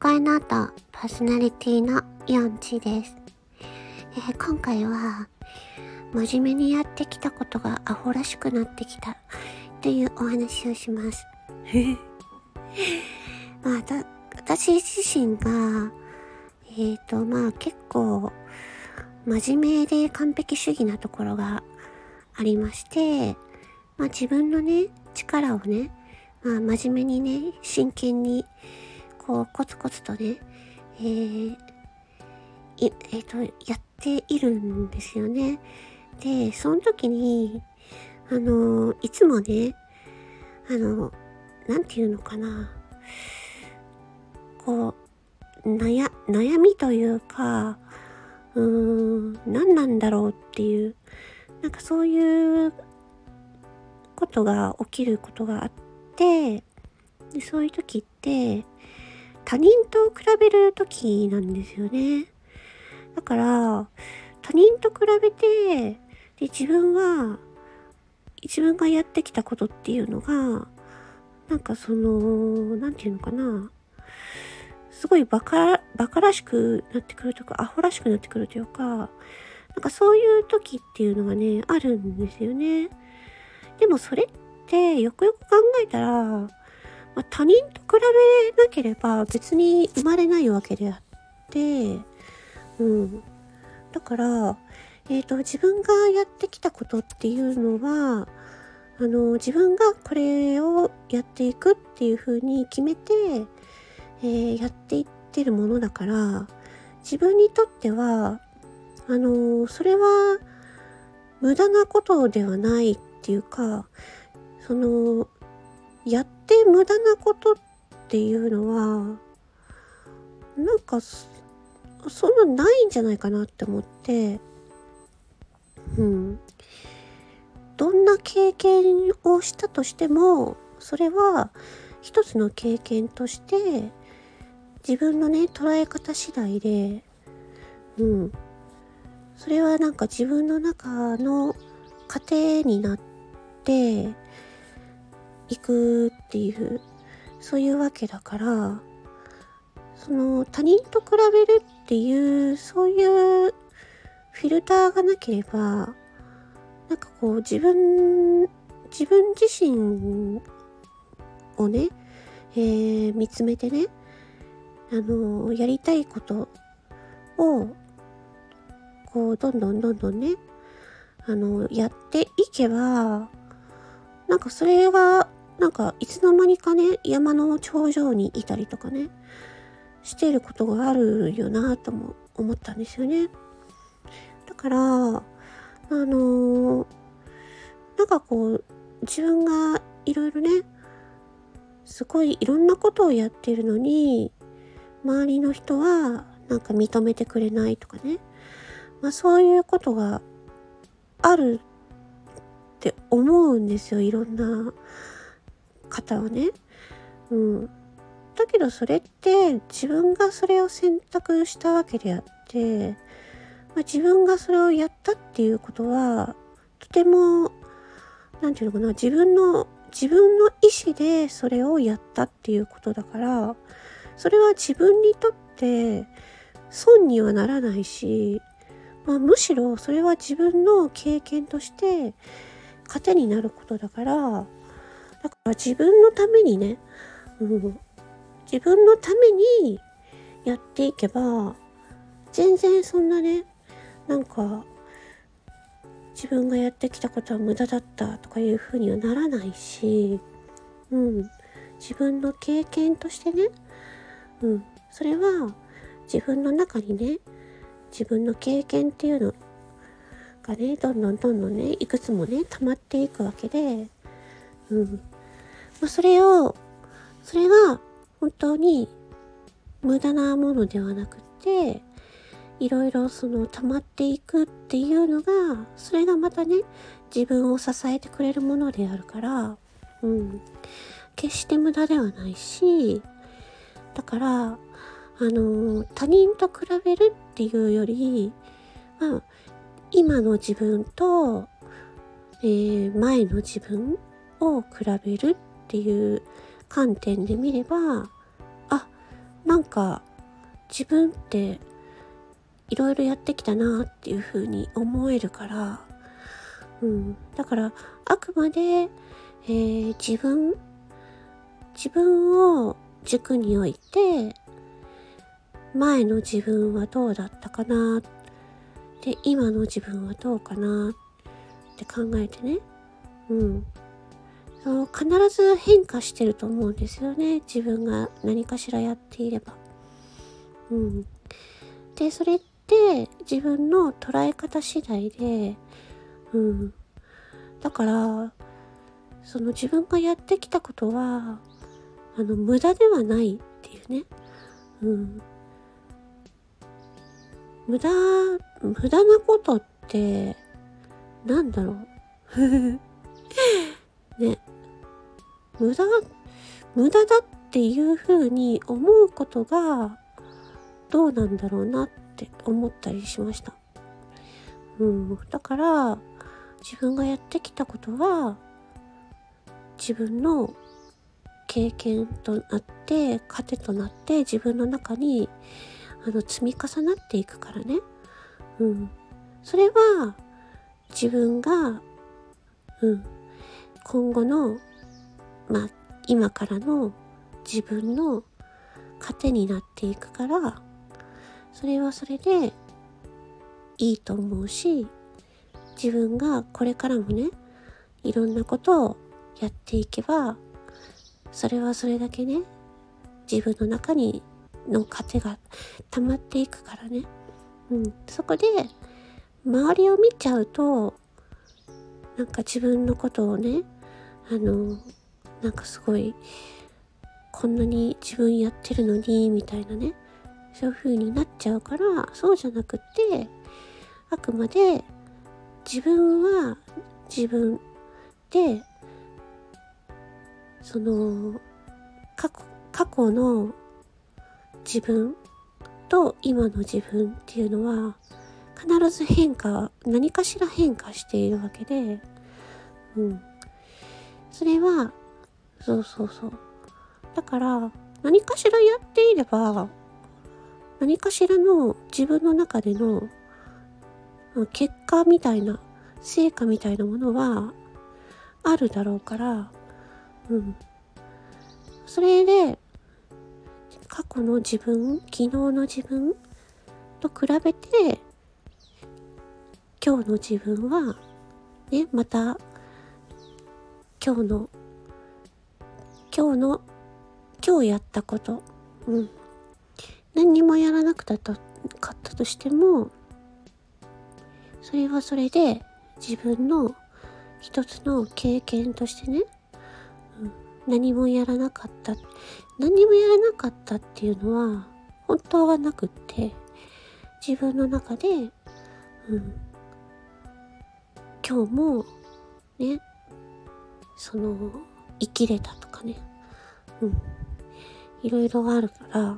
会の後、パーソナリティのヨンチです。えー、今回は、真面目にやってきたことがアホらしくなってきたというお話をします。まあ、私自身が、えっ、ー、と、まあ結構、真面目で完璧主義なところがありまして、まあ自分のね、力をね、まあ真面目にね、真剣に、こう、コツコツとね、えー、えっ、ー、と、やっているんですよね。で、その時に、あの、いつもね、あの、なんていうのかな、こう、悩、悩みというか、うーん、何なんだろうっていう、なんかそういうことが起きることがあって、でそういう時って、他人と比べる時なんですよね。だから、他人と比べて、で、自分は、自分がやってきたことっていうのが、なんかその、なんていうのかな。すごいバカ、バカらしくなってくるとか、アホらしくなってくるというか、なんかそういう時っていうのがね、あるんですよね。でもそれってよくよく考えたら、まあ、他人と比べなければ別に生まれないわけであって、うん。だから、えっ、ー、と、自分がやってきたことっていうのは、あの、自分がこれをやっていくっていうふうに決めて、えー、やっていってるものだから、自分にとっては、あの、それは無駄なことではないっていうか、その、やって無駄なことっていうのは、なんか、そんなないんじゃないかなって思って、うん。どんな経験をしたとしても、それは一つの経験として、自分のね、捉え方次第で、うん。それはなんか自分の中の糧になっていくっていう、そういうわけだから、その他人と比べるっていう、そういうフィルターがなければ、なんかこう自分、自分自身をね、えー、見つめてね、あのやりたいことを、こう、どんどんどんどんね、あのやっていけば、なんかそれが、なんかいつの間にかね、山の頂上にいたりとかね、していることがあるよなとも思ったんですよね。だから、あのー、なんかこう、自分がいろいろね、すごいいろんなことをやってるのに、周りの人はなんか認めてくれないとかね。まあそういうことがあるって思うんですよ。いろんな方はね。うん。だけどそれって自分がそれを選択したわけであって、まあ、自分がそれをやったっていうことは、とても、なんていうのかな、自分の、自分の意思でそれをやったっていうことだから、それは自分にとって損にはならないし、まあ、むしろそれは自分の経験として糧になることだから、だから自分のためにね、うん、自分のためにやっていけば、全然そんなね、なんか、自分がやってきたことは無駄だったとかいうふうにはならないし、うん、自分の経験としてね、うん。それは自分の中にね、自分の経験っていうのがね、どんどんどんどんね、いくつもね、溜まっていくわけで、うん。まあ、それを、それが本当に無駄なものではなくて、いろいろその溜まっていくっていうのが、それがまたね、自分を支えてくれるものであるから、うん。決して無駄ではないし、だから、あの、他人と比べるっていうより、まあ、今の自分と、えー、前の自分を比べるっていう観点で見れば、あ、なんか自分っていろいろやってきたなっていう風に思えるから、うん、だからあくまで、えー、自分自分を軸に置いて前の自分はどうだったかなで今の自分はどうかなって考えてね。うん。必ず変化してると思うんですよね。自分が何かしらやっていれば。うん。でそれって自分の捉え方次第でうん。だからその自分がやってきたことはあの無駄ではないっていうね。うん。無駄、無駄なことって、なんだろう。ね。無駄、無駄だっていうふうに思うことが、どうなんだろうなって思ったりしました。うん。だから、自分がやってきたことは、自分の経験となって、糧となって自分の中にあの積み重なっていくからね。うん。それは自分が、うん、今後の、まあ、今からの自分の糧になっていくから、それはそれでいいと思うし、自分がこれからもね、いろんなことをやっていけば、それはそれだけね、自分の中にの糧が溜まっていくからね。うん。そこで、周りを見ちゃうと、なんか自分のことをね、あの、なんかすごい、こんなに自分やってるのに、みたいなね、そういう風になっちゃうから、そうじゃなくって、あくまで自分は自分で、その、過去、過去の自分と今の自分っていうのは必ず変化何かしら変化しているわけでうん。それはそうそうそう。だから何かしらやっていれば何かしらの自分の中での結果みたいな成果みたいなものはあるだろうからうん。それで過去の自分昨日の自分と比べて今日の自分はねまた今日の今日の今日やったこと。うん。何にもやらなくたかったとしてもそれはそれで自分の一つの経験としてね、うん、何もやらなかった。何もやらなかったっていうのは本当はなくって自分の中で、うん、今日もねその生きれたとかね、うん、いろいろあるから。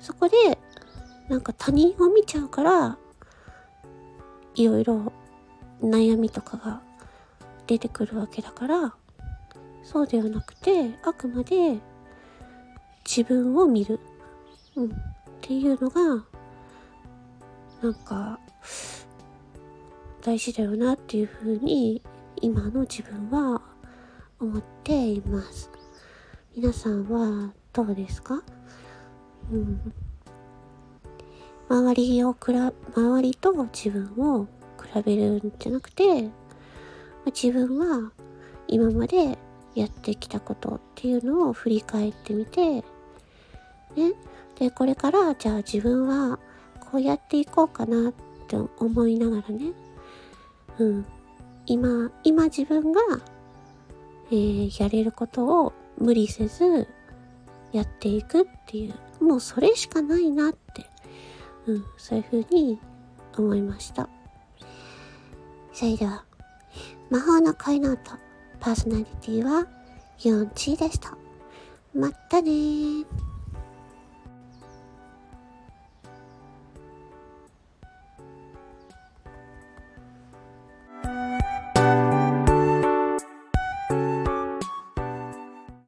そこでなんか他人を見ちゃうからいろいろ悩みとかが出てくるわけだからそうではなくてあくまで自分を見る、うん、っていうのがなんか大事だよなっていうふうに今の自分は思っています皆さんはどうですか？うん。周りをくら、周りと自分を比べるんじゃなくて、自分は今までやってきたことっていうのを振り返ってみて、ね。で、これからじゃあ自分はこうやっていこうかなって思いながらね。うん。今、今自分が、えー、やれることを無理せずやっていくっていう、もうそれしかないなって、うん、そういうふうに思いました。それでは、魔法の恋の音。パーソナリティはヨンチーでした。まったね。